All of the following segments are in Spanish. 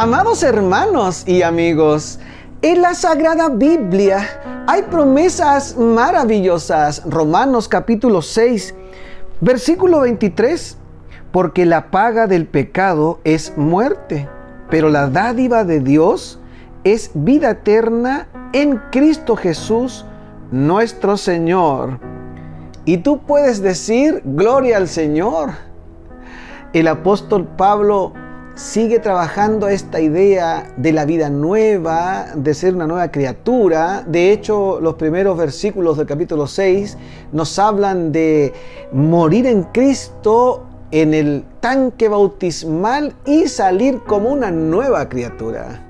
Amados hermanos y amigos, en la Sagrada Biblia hay promesas maravillosas. Romanos capítulo 6, versículo 23, porque la paga del pecado es muerte, pero la dádiva de Dios es vida eterna en Cristo Jesús, nuestro Señor. Y tú puedes decir, gloria al Señor. El apóstol Pablo sigue trabajando esta idea de la vida nueva, de ser una nueva criatura. De hecho, los primeros versículos del capítulo 6 nos hablan de morir en Cristo en el tanque bautismal y salir como una nueva criatura.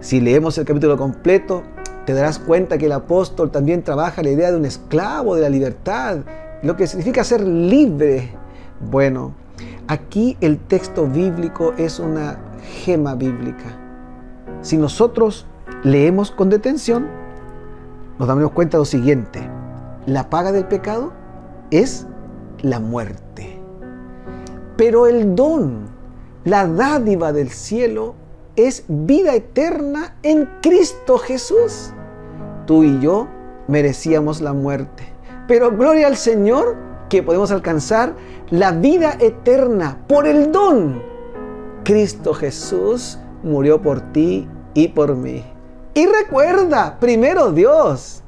Si leemos el capítulo completo, te darás cuenta que el apóstol también trabaja la idea de un esclavo de la libertad, lo que significa ser libre. Bueno, aquí el texto bíblico es una gema bíblica. Si nosotros leemos con detención, nos damos cuenta de lo siguiente. La paga del pecado es la muerte. Pero el don, la dádiva del cielo, es vida eterna en Cristo Jesús. Tú y yo merecíamos la muerte. Pero gloria al Señor que podemos alcanzar la vida eterna por el don. Cristo Jesús murió por ti y por mí. Y recuerda, primero Dios.